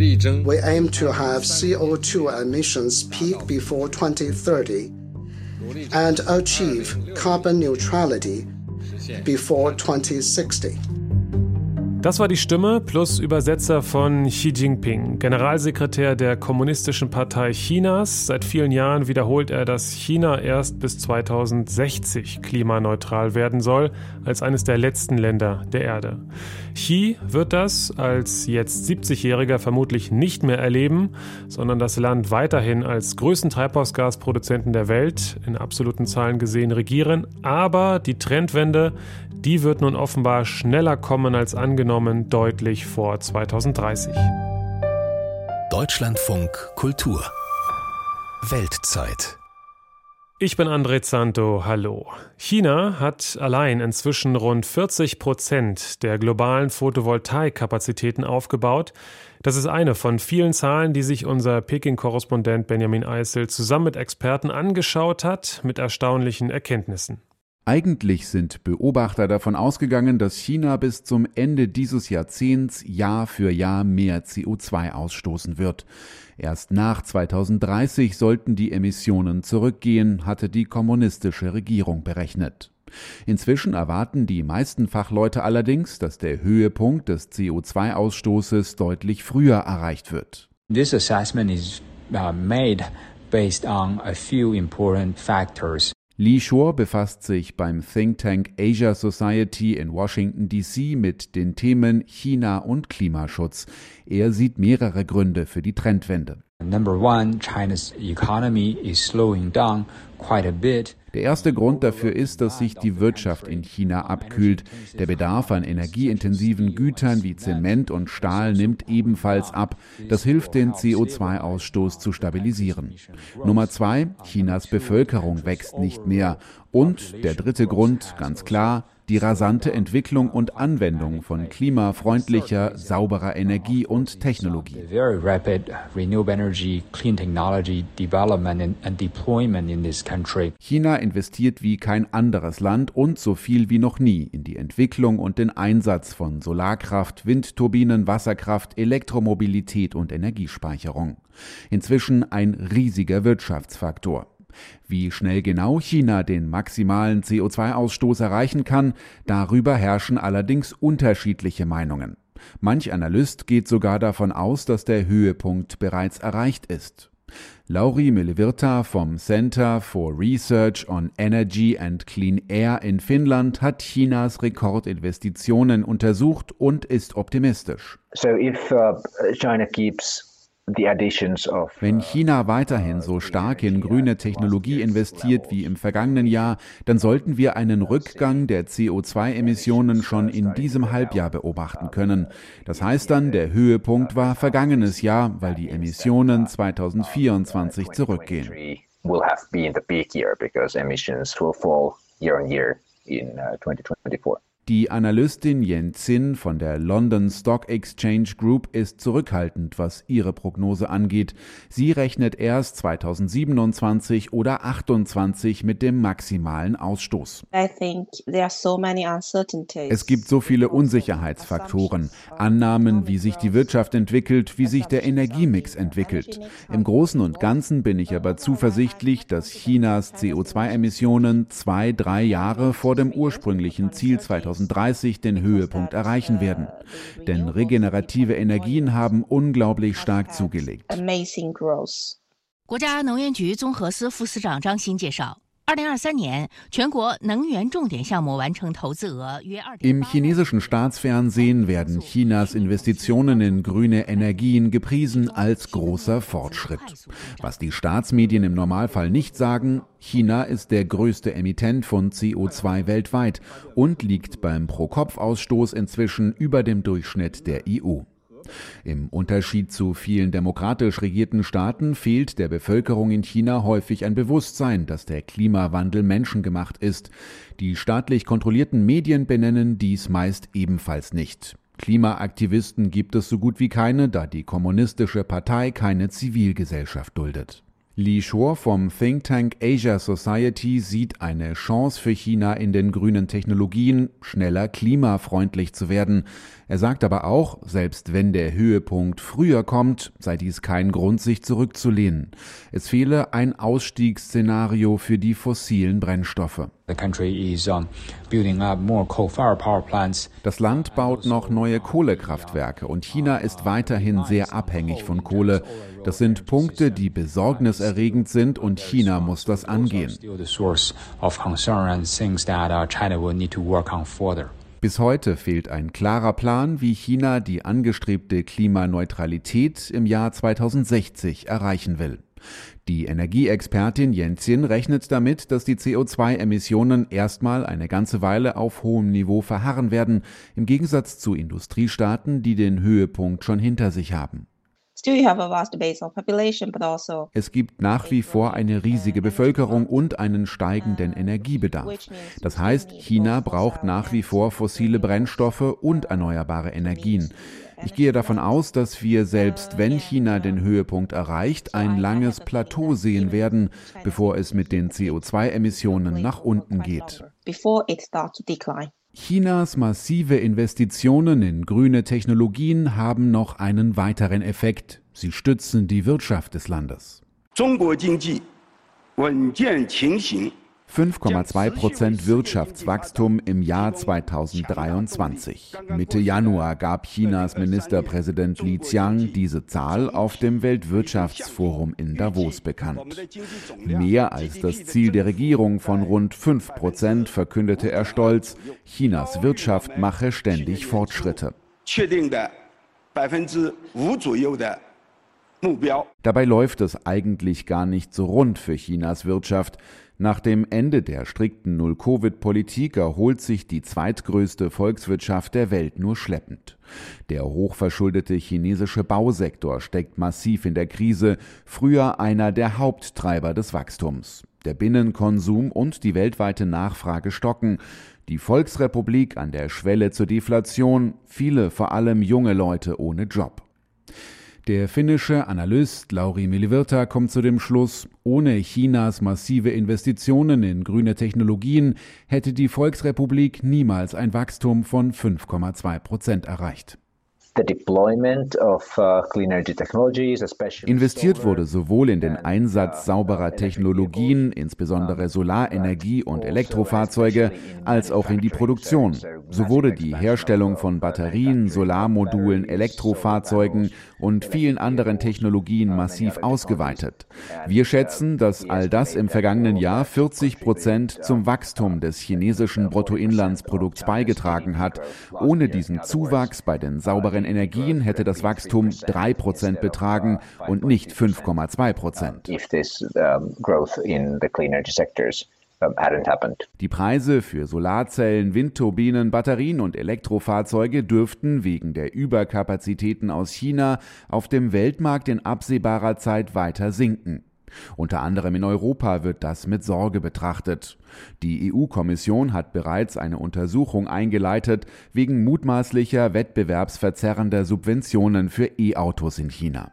We aim to have CO2 emissions peak before 2030 and achieve carbon neutrality before 2060. Das war die Stimme plus Übersetzer von Xi Jinping, Generalsekretär der Kommunistischen Partei Chinas. Seit vielen Jahren wiederholt er, dass China erst bis 2060 klimaneutral werden soll, als eines der letzten Länder der Erde. Xi wird das als jetzt 70-Jähriger vermutlich nicht mehr erleben, sondern das Land weiterhin als größten Treibhausgasproduzenten der Welt in absoluten Zahlen gesehen regieren. Aber die Trendwende, die wird nun offenbar schneller kommen als angenommen, deutlich vor 2030. Deutschlandfunk Kultur Weltzeit ich bin André Zanto, hallo. China hat allein inzwischen rund 40 Prozent der globalen Photovoltaikkapazitäten aufgebaut. Das ist eine von vielen Zahlen, die sich unser Peking-Korrespondent Benjamin Eisel zusammen mit Experten angeschaut hat, mit erstaunlichen Erkenntnissen. Eigentlich sind Beobachter davon ausgegangen, dass China bis zum Ende dieses Jahrzehnts Jahr für Jahr mehr CO2 ausstoßen wird. Erst nach 2030 sollten die Emissionen zurückgehen, hatte die kommunistische Regierung berechnet. Inzwischen erwarten die meisten Fachleute allerdings, dass der Höhepunkt des CO2-Ausstoßes deutlich früher erreicht wird. This assessment is uh, made based on a few important factors. Lee Shore befasst sich beim Think Tank Asia Society in Washington DC mit den Themen China und Klimaschutz. Er sieht mehrere Gründe für die Trendwende. Number one, China's economy is slowing down quite a bit. Der erste Grund dafür ist, dass sich die Wirtschaft in China abkühlt. Der Bedarf an energieintensiven Gütern wie Zement und Stahl nimmt ebenfalls ab. Das hilft, den CO2-Ausstoß zu stabilisieren. Nummer zwei, Chinas Bevölkerung wächst nicht mehr. Und der dritte Grund, ganz klar, die rasante Entwicklung und Anwendung von klimafreundlicher, sauberer Energie und Technologie. China investiert wie kein anderes Land und so viel wie noch nie in die Entwicklung und den Einsatz von Solarkraft, Windturbinen, Wasserkraft, Elektromobilität und Energiespeicherung. Inzwischen ein riesiger Wirtschaftsfaktor. Wie schnell genau China den maximalen CO2-Ausstoß erreichen kann, darüber herrschen allerdings unterschiedliche Meinungen. Manch Analyst geht sogar davon aus, dass der Höhepunkt bereits erreicht ist. Lauri Melivirta vom Center for Research on Energy and Clean Air in Finnland hat Chinas Rekordinvestitionen untersucht und ist optimistisch. So if uh, China keeps wenn uh, China weiterhin so stark in grüne Technologie investiert wie im vergangenen Jahr, dann sollten wir einen Rückgang der CO2-Emissionen schon in diesem Halbjahr beobachten können. Das heißt dann, der Höhepunkt war vergangenes Jahr, weil die Emissionen 2024 zurückgehen. Will have been the peak year because emissions will fall year on year in 2024. Die Analystin Yen Zin von der London Stock Exchange Group ist zurückhaltend, was ihre Prognose angeht. Sie rechnet erst 2027 oder 2028 mit dem maximalen Ausstoß. Es gibt so viele Unsicherheitsfaktoren, Annahmen, wie sich die Wirtschaft entwickelt, wie sich der Energiemix entwickelt. Im Großen und Ganzen bin ich aber zuversichtlich, dass Chinas CO2-Emissionen zwei, drei Jahre vor dem ursprünglichen Ziel 2020 2030 den Höhepunkt erreichen werden. Denn regenerative Energien haben unglaublich stark zugelegt. 国家能源局综合司副司长张欣介绍。 Im chinesischen Staatsfernsehen werden Chinas Investitionen in grüne Energien gepriesen als großer Fortschritt. Was die Staatsmedien im Normalfall nicht sagen, China ist der größte Emittent von CO2 weltweit und liegt beim Pro-Kopf-Ausstoß inzwischen über dem Durchschnitt der EU. Im Unterschied zu vielen demokratisch regierten Staaten fehlt der Bevölkerung in China häufig ein Bewusstsein, dass der Klimawandel menschengemacht ist. Die staatlich kontrollierten Medien benennen dies meist ebenfalls nicht. Klimaaktivisten gibt es so gut wie keine, da die kommunistische Partei keine Zivilgesellschaft duldet. Li Shuo vom Think Tank Asia Society sieht eine Chance für China in den grünen Technologien, schneller klimafreundlich zu werden. Er sagt aber auch, selbst wenn der Höhepunkt früher kommt, sei dies kein Grund, sich zurückzulehnen. Es fehle ein Ausstiegsszenario für die fossilen Brennstoffe. Das Land baut noch neue Kohlekraftwerke und China ist weiterhin sehr abhängig von Kohle. Das sind Punkte, die besorgniserregend sind und China muss das angehen. Bis heute fehlt ein klarer Plan, wie China die angestrebte Klimaneutralität im Jahr 2060 erreichen will. Die Energieexpertin Jenzin rechnet damit, dass die CO2-Emissionen erstmal eine ganze Weile auf hohem Niveau verharren werden, im Gegensatz zu Industriestaaten, die den Höhepunkt schon hinter sich haben. Also es gibt nach wie vor eine riesige Bevölkerung und einen steigenden Energiebedarf. Das heißt, China braucht nach wie vor fossile Brennstoffe und erneuerbare Energien. Ich gehe davon aus, dass wir selbst wenn China den Höhepunkt erreicht, ein langes Plateau sehen werden, bevor es mit den CO2-Emissionen nach unten geht. Chinas massive Investitionen in grüne Technologien haben noch einen weiteren Effekt. Sie stützen die Wirtschaft des Landes. 5,2 Prozent Wirtschaftswachstum im Jahr 2023. Mitte Januar gab Chinas Ministerpräsident Li Qiang diese Zahl auf dem Weltwirtschaftsforum in Davos bekannt. Mehr als das Ziel der Regierung von rund 5 Prozent verkündete er stolz, Chinas Wirtschaft mache ständig Fortschritte. Dabei läuft es eigentlich gar nicht so rund für Chinas Wirtschaft. Nach dem Ende der strikten Null-Covid-Politik erholt sich die zweitgrößte Volkswirtschaft der Welt nur schleppend. Der hochverschuldete chinesische Bausektor steckt massiv in der Krise, früher einer der Haupttreiber des Wachstums. Der Binnenkonsum und die weltweite Nachfrage stocken. Die Volksrepublik an der Schwelle zur Deflation, viele vor allem junge Leute ohne Job. Der finnische Analyst Lauri Milivirta kommt zu dem Schluss, ohne Chinas massive Investitionen in grüne Technologien hätte die Volksrepublik niemals ein Wachstum von 5,2 Prozent erreicht. Uh, Investiert wurde sowohl in den Einsatz uh, sauberer Technologien, insbesondere Solarenergie und Elektrofahrzeuge, als auch in die Produktion. So wurde die Herstellung von Batterien, Solarmodulen, Elektrofahrzeugen und vielen anderen Technologien massiv ausgeweitet. Wir schätzen, dass all das im vergangenen Jahr 40 Prozent zum Wachstum des chinesischen Bruttoinlandsprodukts beigetragen hat. Ohne diesen Zuwachs bei den sauberen Energien hätte das Wachstum 3 Prozent betragen und nicht 5,2 Prozent. Die Preise für Solarzellen, Windturbinen, Batterien und Elektrofahrzeuge dürften wegen der Überkapazitäten aus China auf dem Weltmarkt in absehbarer Zeit weiter sinken. Unter anderem in Europa wird das mit Sorge betrachtet. Die EU-Kommission hat bereits eine Untersuchung eingeleitet wegen mutmaßlicher wettbewerbsverzerrender Subventionen für E-Autos in China.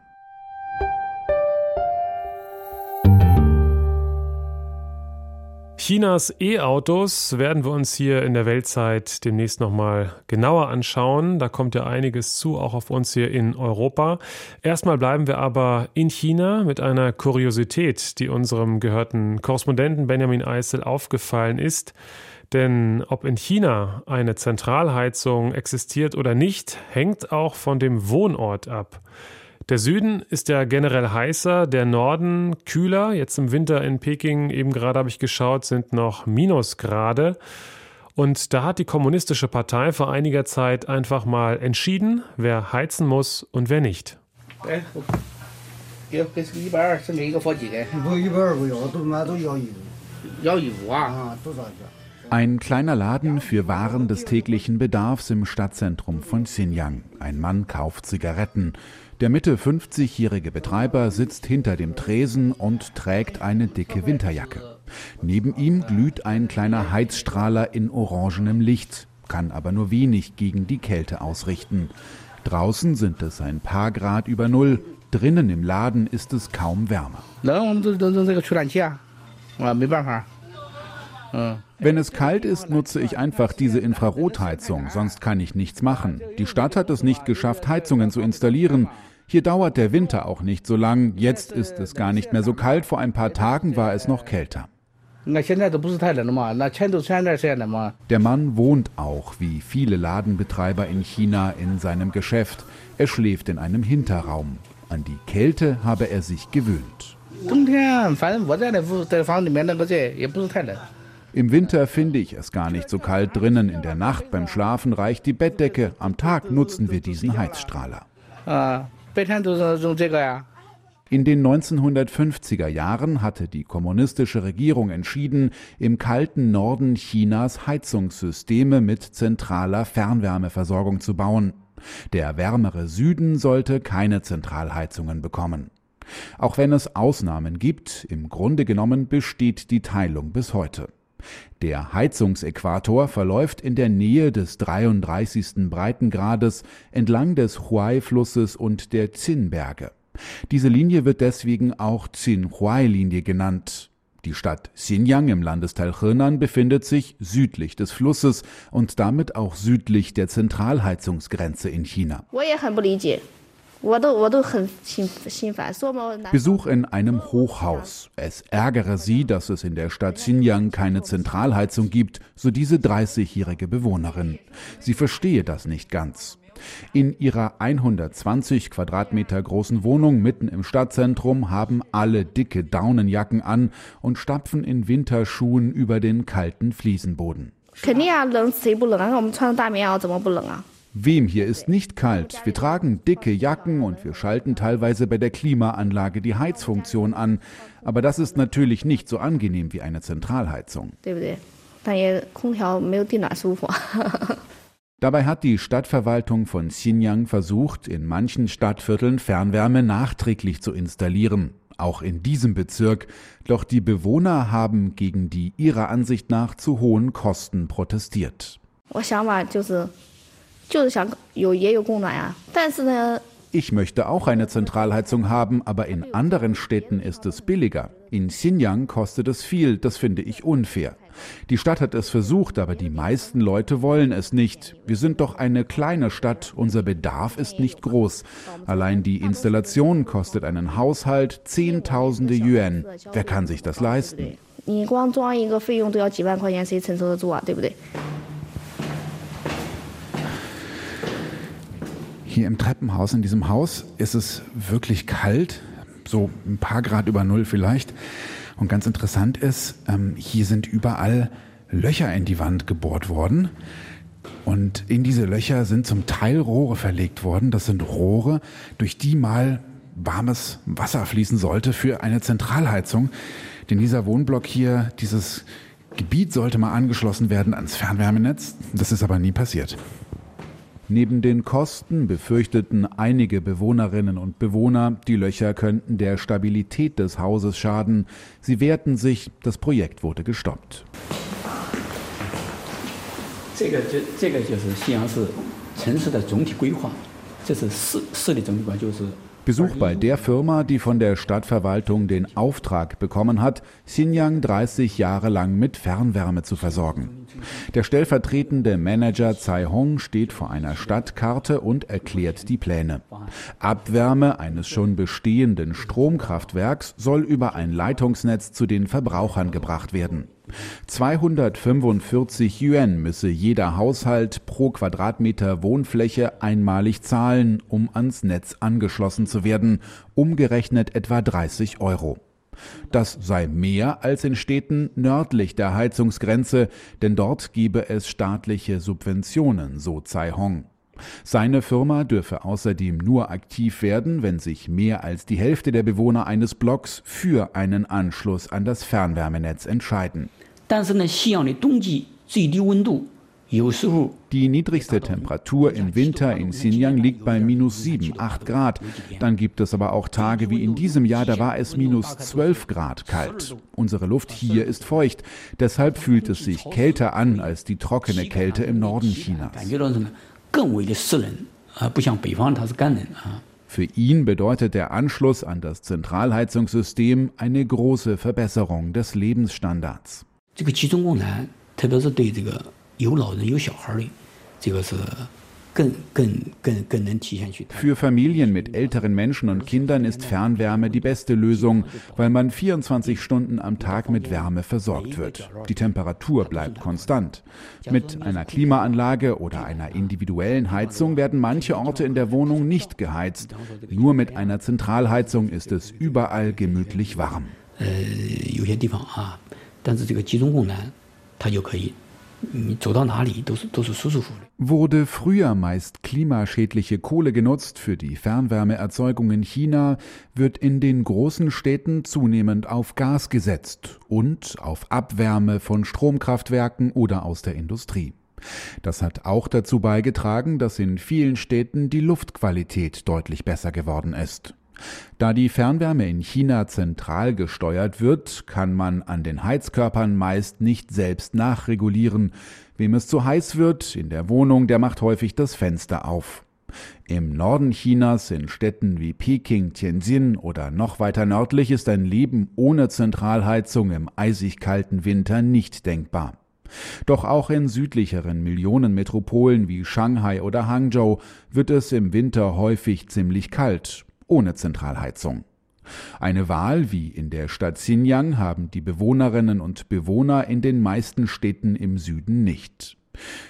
Chinas E-Autos werden wir uns hier in der Weltzeit demnächst nochmal genauer anschauen. Da kommt ja einiges zu, auch auf uns hier in Europa. Erstmal bleiben wir aber in China mit einer Kuriosität, die unserem gehörten Korrespondenten Benjamin Eisel aufgefallen ist. Denn ob in China eine Zentralheizung existiert oder nicht, hängt auch von dem Wohnort ab. Der Süden ist ja generell heißer, der Norden kühler. Jetzt im Winter in Peking, eben gerade habe ich geschaut, sind noch Minusgrade. Und da hat die Kommunistische Partei vor einiger Zeit einfach mal entschieden, wer heizen muss und wer nicht. Ein kleiner Laden für Waren des täglichen Bedarfs im Stadtzentrum von Xinjiang. Ein Mann kauft Zigaretten. Der Mitte 50-jährige Betreiber sitzt hinter dem Tresen und trägt eine dicke Winterjacke. Neben ihm glüht ein kleiner Heizstrahler in orangenem Licht, kann aber nur wenig gegen die Kälte ausrichten. Draußen sind es ein paar Grad über Null, drinnen im Laden ist es kaum wärmer. Wenn es kalt ist, nutze ich einfach diese Infrarotheizung, sonst kann ich nichts machen. Die Stadt hat es nicht geschafft, Heizungen zu installieren. Hier dauert der Winter auch nicht so lang. Jetzt ist es gar nicht mehr so kalt. Vor ein paar Tagen war es noch kälter. Der Mann wohnt auch, wie viele Ladenbetreiber in China, in seinem Geschäft. Er schläft in einem Hinterraum. An die Kälte habe er sich gewöhnt. Im Winter finde ich es gar nicht so kalt drinnen. In der Nacht beim Schlafen reicht die Bettdecke. Am Tag nutzen wir diesen Heizstrahler. In den 1950er Jahren hatte die kommunistische Regierung entschieden, im kalten Norden Chinas Heizungssysteme mit zentraler Fernwärmeversorgung zu bauen. Der wärmere Süden sollte keine Zentralheizungen bekommen. Auch wenn es Ausnahmen gibt, im Grunde genommen besteht die Teilung bis heute. Der Heizungsäquator verläuft in der Nähe des 33. Breitengrades entlang des Huai-Flusses und der Zinberge. Diese Linie wird deswegen auch Xinhuai-Linie genannt. Die Stadt Xinjiang im Landesteil Henan befindet sich südlich des Flusses und damit auch südlich der Zentralheizungsgrenze in China. Besuch in einem Hochhaus. Es ärgere sie, dass es in der Stadt Xinjiang keine Zentralheizung gibt, so diese 30-jährige Bewohnerin. Sie verstehe das nicht ganz. In ihrer 120 Quadratmeter großen Wohnung mitten im Stadtzentrum haben alle dicke Daunenjacken an und stapfen in Winterschuhen über den kalten Fliesenboden. Wem hier ist nicht kalt? Wir tragen dicke Jacken und wir schalten teilweise bei der Klimaanlage die Heizfunktion an. Aber das ist natürlich nicht so angenehm wie eine Zentralheizung. Dabei hat die Stadtverwaltung von Xinjiang versucht, in manchen Stadtvierteln Fernwärme nachträglich zu installieren, auch in diesem Bezirk, doch die Bewohner haben gegen die ihrer Ansicht nach zu hohen Kosten protestiert. Ich möchte auch eine Zentralheizung haben, aber in anderen Städten ist es billiger. In Xinjiang kostet es viel, das finde ich unfair. Die Stadt hat es versucht, aber die meisten Leute wollen es nicht. Wir sind doch eine kleine Stadt, unser Bedarf ist nicht groß. Allein die Installation kostet einen Haushalt Zehntausende Yuan. Wer kann sich das leisten? Hier im Treppenhaus, in diesem Haus, ist es wirklich kalt, so ein paar Grad über Null vielleicht. Und ganz interessant ist, ähm, hier sind überall Löcher in die Wand gebohrt worden. Und in diese Löcher sind zum Teil Rohre verlegt worden. Das sind Rohre, durch die mal warmes Wasser fließen sollte für eine Zentralheizung. Denn dieser Wohnblock hier, dieses Gebiet sollte mal angeschlossen werden ans Fernwärmenetz. Das ist aber nie passiert. Neben den Kosten befürchteten einige Bewohnerinnen und Bewohner, die Löcher könnten der Stabilität des Hauses schaden. Sie wehrten sich, das Projekt wurde gestoppt. Besuch bei der Firma, die von der Stadtverwaltung den Auftrag bekommen hat, Xinjiang 30 Jahre lang mit Fernwärme zu versorgen. Der stellvertretende Manager Tsai Hong steht vor einer Stadtkarte und erklärt die Pläne. Abwärme eines schon bestehenden Stromkraftwerks soll über ein Leitungsnetz zu den Verbrauchern gebracht werden. 245 Yuan müsse jeder Haushalt pro Quadratmeter Wohnfläche einmalig zahlen, um ans Netz angeschlossen zu werden, umgerechnet etwa 30 Euro. Das sei mehr als in Städten nördlich der Heizungsgrenze, denn dort gebe es staatliche Subventionen, so Tsai Hong. Seine Firma dürfe außerdem nur aktiv werden, wenn sich mehr als die Hälfte der Bewohner eines Blocks für einen Anschluss an das Fernwärmenetz entscheiden. Die niedrigste Temperatur im Winter in Xinjiang liegt bei minus 7, 8 Grad. Dann gibt es aber auch Tage wie in diesem Jahr, da war es minus 12 Grad kalt. Unsere Luft hier ist feucht. Deshalb fühlt es sich kälter an als die trockene Kälte im Norden Chinas. Für ihn bedeutet der Anschluss an das Zentralheizungssystem eine große Verbesserung des Lebensstandards. 这个集中供暖，特别是对这个有老人有小孩的，这个是。 Für Familien mit älteren Menschen und Kindern ist Fernwärme die beste Lösung, weil man 24 Stunden am Tag mit Wärme versorgt wird. Die Temperatur bleibt konstant. Mit einer Klimaanlage oder einer individuellen Heizung werden manche Orte in der Wohnung nicht geheizt. Nur mit einer Zentralheizung ist es überall gemütlich warm. 呃，有些地方啊，但是这个集中供暖，它就可以 Wurde früher meist klimaschädliche Kohle genutzt für die Fernwärmeerzeugung in China, wird in den großen Städten zunehmend auf Gas gesetzt und auf Abwärme von Stromkraftwerken oder aus der Industrie. Das hat auch dazu beigetragen, dass in vielen Städten die Luftqualität deutlich besser geworden ist. Da die Fernwärme in China zentral gesteuert wird, kann man an den Heizkörpern meist nicht selbst nachregulieren. Wem es zu heiß wird in der Wohnung, der macht häufig das Fenster auf. Im Norden Chinas, in Städten wie Peking, Tianjin oder noch weiter nördlich, ist ein Leben ohne Zentralheizung im eisig kalten Winter nicht denkbar. Doch auch in südlicheren Millionenmetropolen wie Shanghai oder Hangzhou wird es im Winter häufig ziemlich kalt ohne Zentralheizung. Eine Wahl wie in der Stadt Xinjiang haben die Bewohnerinnen und Bewohner in den meisten Städten im Süden nicht.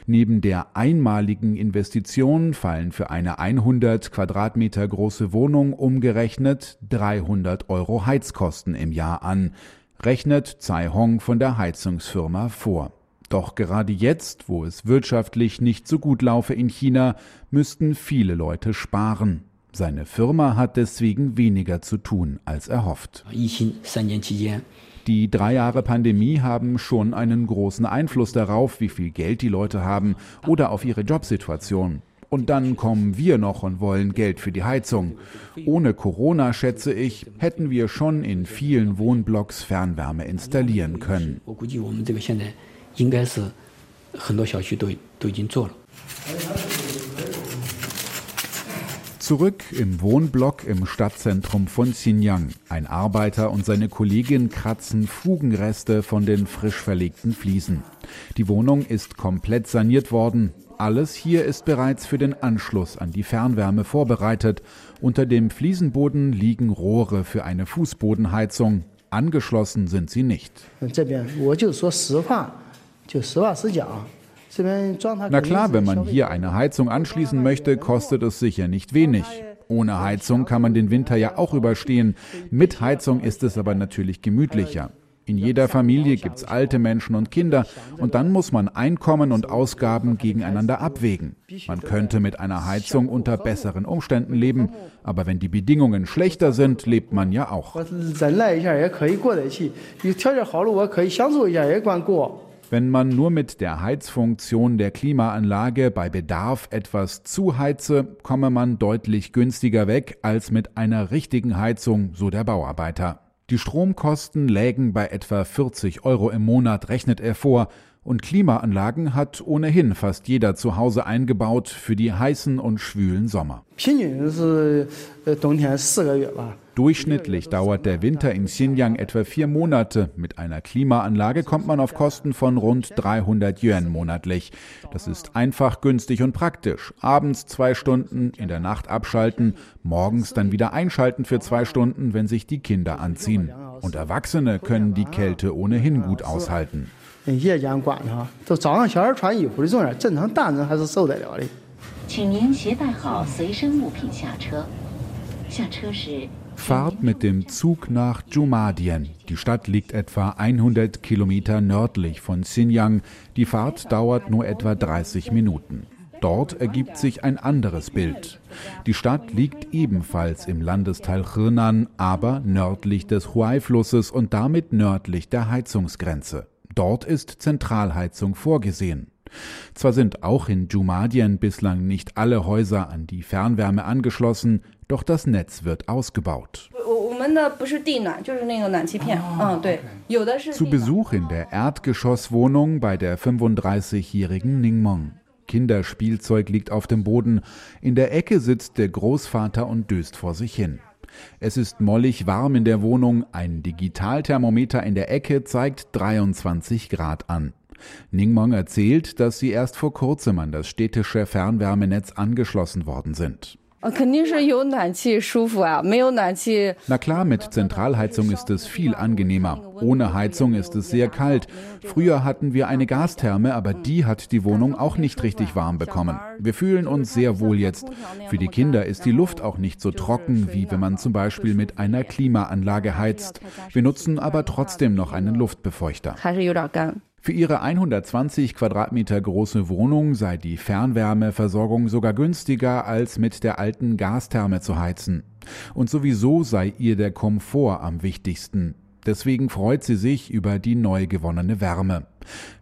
Neben der einmaligen Investition fallen für eine 100 Quadratmeter große Wohnung umgerechnet 300 Euro Heizkosten im Jahr an, rechnet Tsai Hong von der Heizungsfirma vor. Doch gerade jetzt, wo es wirtschaftlich nicht so gut laufe in China, müssten viele Leute sparen. Seine Firma hat deswegen weniger zu tun als erhofft. Die drei Jahre Pandemie haben schon einen großen Einfluss darauf, wie viel Geld die Leute haben oder auf ihre Jobsituation. Und dann kommen wir noch und wollen Geld für die Heizung. Ohne Corona, schätze ich, hätten wir schon in vielen Wohnblocks Fernwärme installieren können. Zurück im Wohnblock im Stadtzentrum von Xinjiang. Ein Arbeiter und seine Kollegin kratzen Fugenreste von den frisch verlegten Fliesen. Die Wohnung ist komplett saniert worden. Alles hier ist bereits für den Anschluss an die Fernwärme vorbereitet. Unter dem Fliesenboden liegen Rohre für eine Fußbodenheizung. Angeschlossen sind sie nicht. Na klar, wenn man hier eine Heizung anschließen möchte, kostet es sicher nicht wenig. Ohne Heizung kann man den Winter ja auch überstehen. Mit Heizung ist es aber natürlich gemütlicher. In jeder Familie gibt es alte Menschen und Kinder und dann muss man Einkommen und Ausgaben gegeneinander abwägen. Man könnte mit einer Heizung unter besseren Umständen leben, aber wenn die Bedingungen schlechter sind, lebt man ja auch. Wenn man nur mit der Heizfunktion der Klimaanlage bei Bedarf etwas zuheize, komme man deutlich günstiger weg als mit einer richtigen Heizung, so der Bauarbeiter. Die Stromkosten lägen bei etwa 40 Euro im Monat, rechnet er vor, und Klimaanlagen hat ohnehin fast jeder zu Hause eingebaut für die heißen und schwülen Sommer. Durchschnittlich dauert der Winter in Xinjiang etwa vier Monate. Mit einer Klimaanlage kommt man auf Kosten von rund 300 Yuan monatlich. Das ist einfach, günstig und praktisch. Abends zwei Stunden, in der Nacht abschalten, morgens dann wieder einschalten für zwei Stunden, wenn sich die Kinder anziehen. Und Erwachsene können die Kälte ohnehin gut aushalten. 夜间管哈，都早上小孩穿衣服的重点，正常大人还是受得了的。请您携带好随身物品下车。下车时。Fahrt mit dem Zug nach Jumadian. Die Stadt liegt etwa 100 Kilometer nördlich von Xinjiang. Die Fahrt dauert nur etwa 30 Minuten. Dort ergibt sich ein anderes Bild. Die Stadt liegt ebenfalls im Landesteil Henan, aber nördlich des Huai-Flusses und damit nördlich der Heizungsgrenze. Dort ist Zentralheizung vorgesehen. Zwar sind auch in Jumadien bislang nicht alle Häuser an die Fernwärme angeschlossen, doch das Netz wird ausgebaut. Zu Besuch in der Erdgeschosswohnung bei der 35-jährigen Ningmong. Kinderspielzeug liegt auf dem Boden. In der Ecke sitzt der Großvater und döst vor sich hin. Es ist mollig warm in der Wohnung, ein Digitalthermometer in der Ecke zeigt 23 Grad an. Ningmong erzählt, dass sie erst vor kurzem an das städtische Fernwärmenetz angeschlossen worden sind. Na klar, mit Zentralheizung ist es viel angenehmer. Ohne Heizung ist es sehr kalt. Früher hatten wir eine Gastherme, aber die hat die Wohnung auch nicht richtig warm bekommen. Wir fühlen uns sehr wohl jetzt. Für die Kinder ist die Luft auch nicht so trocken, wie wenn man zum Beispiel mit einer Klimaanlage heizt. Wir nutzen aber trotzdem noch einen Luftbefeuchter. Für ihre 120 Quadratmeter große Wohnung sei die Fernwärmeversorgung sogar günstiger als mit der alten Gastherme zu heizen. Und sowieso sei ihr der Komfort am wichtigsten. Deswegen freut sie sich über die neu gewonnene Wärme.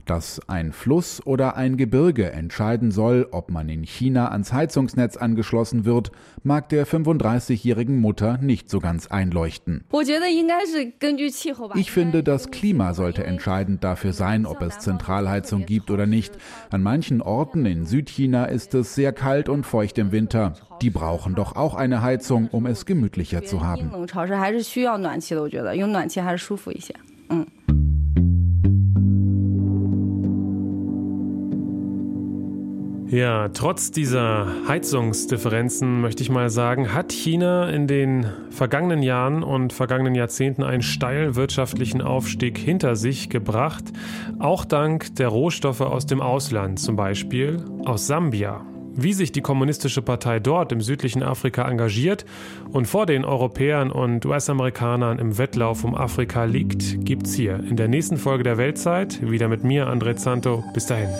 Dass ein Fluss oder ein Gebirge entscheiden soll, ob man in China ans Heizungsnetz angeschlossen wird, mag der 35-jährigen Mutter nicht so ganz einleuchten. Ich finde, das Klima sollte entscheidend dafür sein, ob es Zentralheizung gibt oder nicht. An manchen Orten in Südchina ist es sehr kalt und feucht im Winter. Die brauchen doch auch eine Heizung, um es gemütlicher zu haben. Ja, trotz dieser Heizungsdifferenzen möchte ich mal sagen, hat China in den vergangenen Jahren und vergangenen Jahrzehnten einen steilen wirtschaftlichen Aufstieg hinter sich gebracht, auch dank der Rohstoffe aus dem Ausland, zum Beispiel aus Sambia. Wie sich die kommunistische Partei dort im südlichen Afrika engagiert und vor den Europäern und US-Amerikanern im Wettlauf um Afrika liegt, gibt's hier in der nächsten Folge der Weltzeit wieder mit mir, André Zanto. Bis dahin.